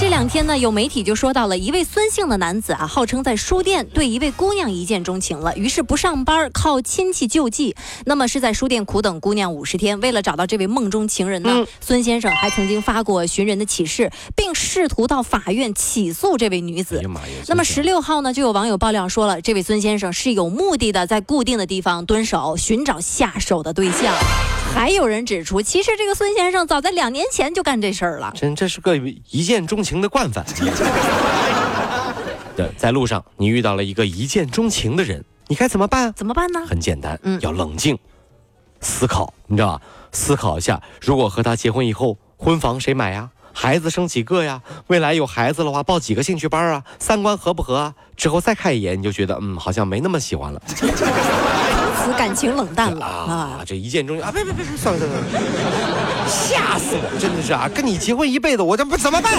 这两天呢，有媒体就说到了一位孙姓的男子啊，号称在书店对一位姑娘一见钟情了，于是不上班，靠亲戚救济。那么是在书店苦等姑娘五十天，为了找到这位梦中情人呢，孙先生还曾经发过寻人的启事，并试图到法院起诉这位女子。那么十六号呢，就有网友爆料说了，这位孙先生是有目的的在固定的地方蹲守，寻找下手的对象。还有人指出，其实这个孙先生早在两年前就干这事儿了。真，这是个一见钟情的惯犯。对，在路上你遇到了一个一见钟情的人，你该怎么办？怎么办呢？很简单，嗯，要冷静思考，你知道吧？思考一下，如果和他结婚以后，婚房谁买呀？孩子生几个呀？未来有孩子的话，报几个兴趣班啊？三观合不合啊？之后再看一眼，你就觉得，嗯，好像没那么喜欢了。此感情冷淡了啊！这一见钟情啊！别别别别，算了算了，吓死我！真的是啊，跟你结婚一辈子，我这不怎么办？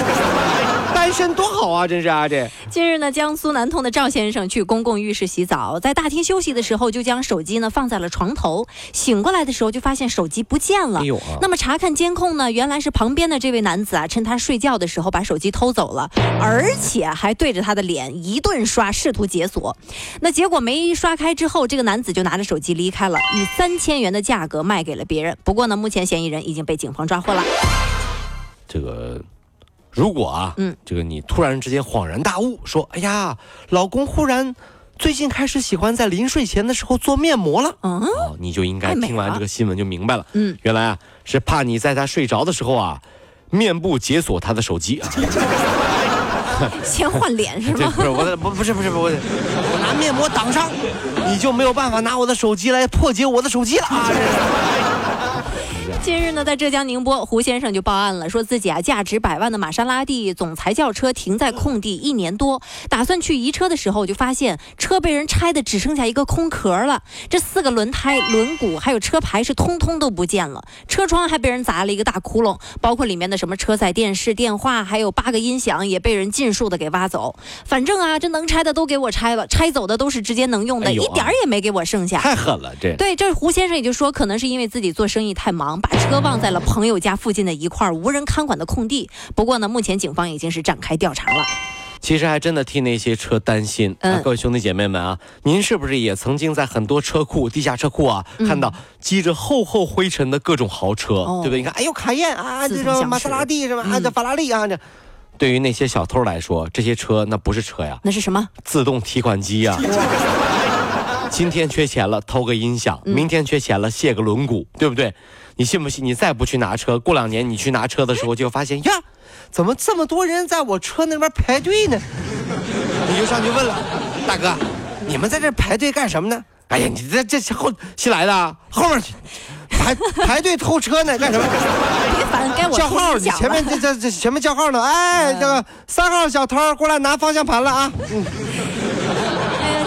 单身多好啊！真是啊，这。近日呢，江苏南通的赵先生去公共浴室洗澡，在大厅休息的时候，就将手机呢放在了床头。醒过来的时候，就发现手机不见了。哎呦啊！那么查看监控呢，原来是旁边的这位男子啊，趁他睡觉的时候把手机偷走了，而且还对着他的脸一顿刷，试图解锁。那结果没刷开之后，这个男子就拿着手。手机离开了，以三千元的价格卖给了别人。不过呢，目前嫌疑人已经被警方抓获了。这个，如果啊，嗯，这个你突然之间恍然大悟，说：“哎呀，老公忽然最近开始喜欢在临睡前的时候做面膜了。”嗯，你就应该听完这个新闻就明白了。嗯，原来啊是怕你在他睡着的时候啊，面部解锁他的手机啊。先换脸是吗？不是我，不不是不是我，我拿面膜挡上，你就没有办法拿我的手机来破解我的手机了啊！这是。近日呢，在浙江宁波，胡先生就报案了，说自己啊价值百万的玛莎拉蒂总裁轿车停在空地一年多，打算去移车的时候，就发现车被人拆的只剩下一个空壳了，这四个轮胎、轮毂还有车牌是通通都不见了，车窗还被人砸了一个大窟窿，包括里面的什么车载电视、电话，还有八个音响也被人尽数的给挖走。反正啊，这能拆的都给我拆了，拆走的都是直接能用的，一点儿也没给我剩下。太狠了，这对这胡先生也就说，可能是因为自己做生意太忙，把车忘在了朋友家附近的一块无人看管的空地。不过呢，目前警方已经是展开调查了。其实还真的替那些车担心。嗯，各位兄弟姐妹们啊，您是不是也曾经在很多车库、地下车库啊，看到积着厚厚灰尘的各种豪车，对不对？你看，哎呦，卡宴啊，这种玛莎拉蒂是吧？啊，这法拉利啊，这对于那些小偷来说，这些车那不是车呀，那是什么？自动提款机呀。今天缺钱了，偷个音响；明天缺钱了，卸个轮毂，对不对？你信不信？你再不去拿车，过两年你去拿车的时候，就发现呀，怎么这么多人在我车那边排队呢？你就上去问了，大哥，你们在这排队干什么呢？哎呀，你这这后新来的，后面去排排队偷车呢，干什么？别烦，该我叫号，你前面这这这前面叫号呢。哎，这个三号小偷过来拿方向盘了啊。嗯。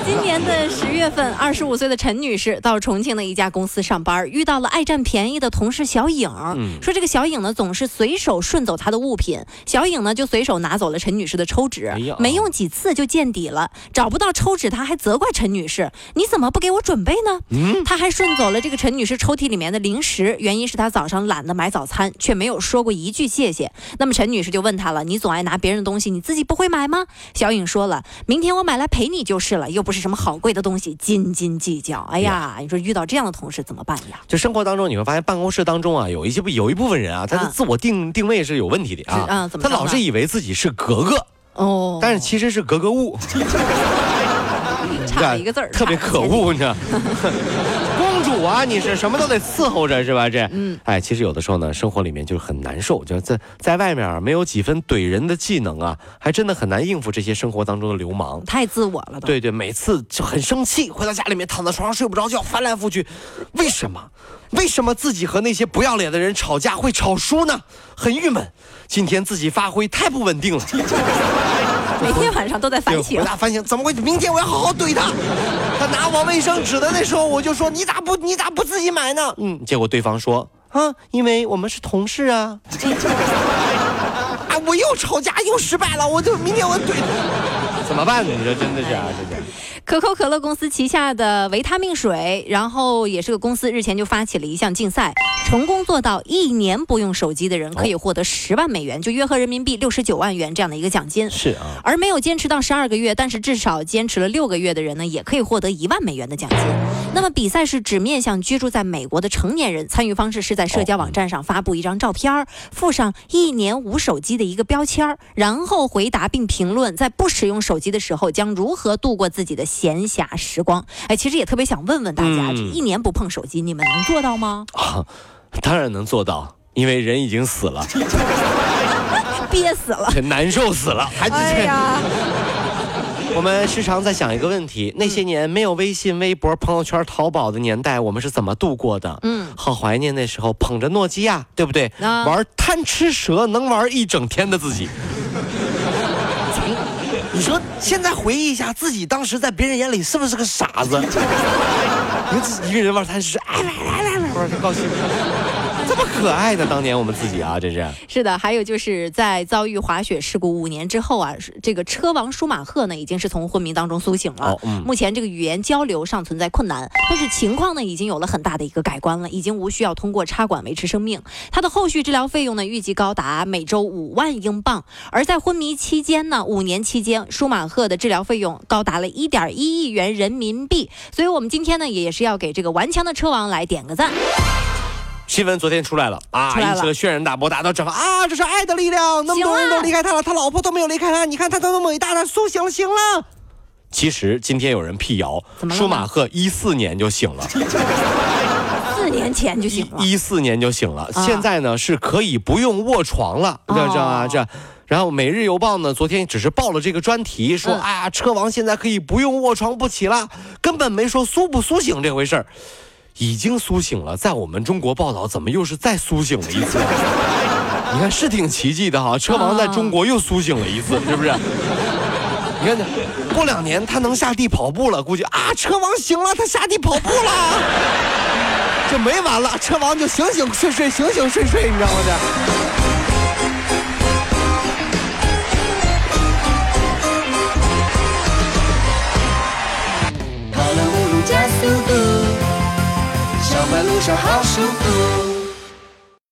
今年的十月份，二十五岁的陈女士到重庆的一家公司上班，遇到了爱占便宜的同事小颖。说这个小颖呢，总是随手顺走她的物品。小颖呢，就随手拿走了陈女士的抽纸，没用几次就见底了。找不到抽纸，她还责怪陈女士：“你怎么不给我准备呢？”嗯，她还顺走了这个陈女士抽屉里面的零食，原因是她早上懒得买早餐，却没有说过一句谢谢。那么陈女士就问她了：“你总爱拿别人的东西，你自己不会买吗？”小颖说了：“明天我买来陪你就是了，又不是。”是什么好贵的东西，斤斤计较。哎呀，你说遇到这样的同事怎么办呀？就生活当中你会发现，办公室当中啊，有一些不有一部分人啊，他的自我定定位是有问题的啊。啊，怎么？他老是以为自己是格格哦，但是其实是格格物，差一个字儿，特别可恶，你知道。主啊，你是什么都得伺候着是吧？这，嗯，哎，其实有的时候呢，生活里面就是很难受，就在在外面没有几分怼人的技能啊，还真的很难应付这些生活当中的流氓。太自我了，对对，每次就很生气，回到家里面躺在床上睡不着觉，翻来覆去，为什么？为什么自己和那些不要脸的人吵架会吵输呢？很郁闷，今天自己发挥太不稳定了。每天晚上都在反省我咋反省，怎么会？明天我要好好怼他。他拿我卫生纸的那时候，我就说你咋不你咋不自己买呢？嗯，结果对方说啊，因为我们是同事啊。啊，我又吵架又失败了，我就明天我怼他，怎么办呢？你说真的是啊，这是。可口可乐公司旗下的维他命水，然后也是个公司，日前就发起了一项竞赛，成功做到一年不用手机的人可以获得十万美元，就约合人民币六十九万元这样的一个奖金。是啊，而没有坚持到十二个月，但是至少坚持了六个月的人呢，也可以获得一万美元的奖金。那么比赛是只面向居住在美国的成年人，参与方式是在社交网站上发布一张照片儿，附上一年无手机的一个标签儿，然后回答并评论在不使用手机的时候将如何度过自己的闲暇时光。哎，其实也特别想问问大家，嗯这一年不碰手机，你们能做到吗？啊，当然能做到，因为人已经死了，憋死了！这难受死了，还哎呀，我们时常在想一个问题：那些年没有微信、微博、朋友圈、淘宝的年代，我们是怎么度过的？嗯，好怀念那时候捧着诺基亚，对不对？啊玩贪吃蛇能玩一整天的自己。你说现在回忆一下，自己当时在别人眼里是不是个傻子？你自己一个人玩贪吃蛇，哎来来来来，玩就高兴，这么可爱的当年我们自己啊，这是。是的，还有就是在遭遇滑雪事故五年之后啊，是这个车王舒马赫呢已经是从昏迷当中苏醒了。哦嗯目前这个语言交流尚存在困难，但是情况呢已经有了很大的一个改观了，已经无需要通过插管维持生命。他的后续治疗费用呢预计高达每周五万英镑，而在昏迷期间呢，五年期间舒马赫的治疗费用高达了一点一亿元人民币。所以我们今天呢也是要给这个顽强的车王来点个赞。新闻昨天出来了啊，引起了轩然大波，大家都转发啊，这是爱的力量，那么多人都离开他了，他老婆都没有离开他，你看他都那么伟大，他苏醒了，醒了。其实今天有人辟谣舒马赫一四年就醒了，四年前就醒了。一四年就醒了，啊现在呢是可以不用卧床了，哦知道知道吗？这。然后《每日邮报》呢，昨天只是报了这个专题，说，嗯哎呀，车王现在可以不用卧床不起了，根本没说苏不苏醒这回事儿，已经苏醒了，在我们中国报道，怎么又是再苏醒了一次？你看是挺奇迹的哈，车王在中国又苏醒了一次，是不是？你看，过两年他能下地跑步了，估计啊，车王醒了，他下地跑步了，就没完了，车王就醒醒睡睡，醒醒睡睡，你知道吗？这。跑了五路加速度，上班路上好舒服。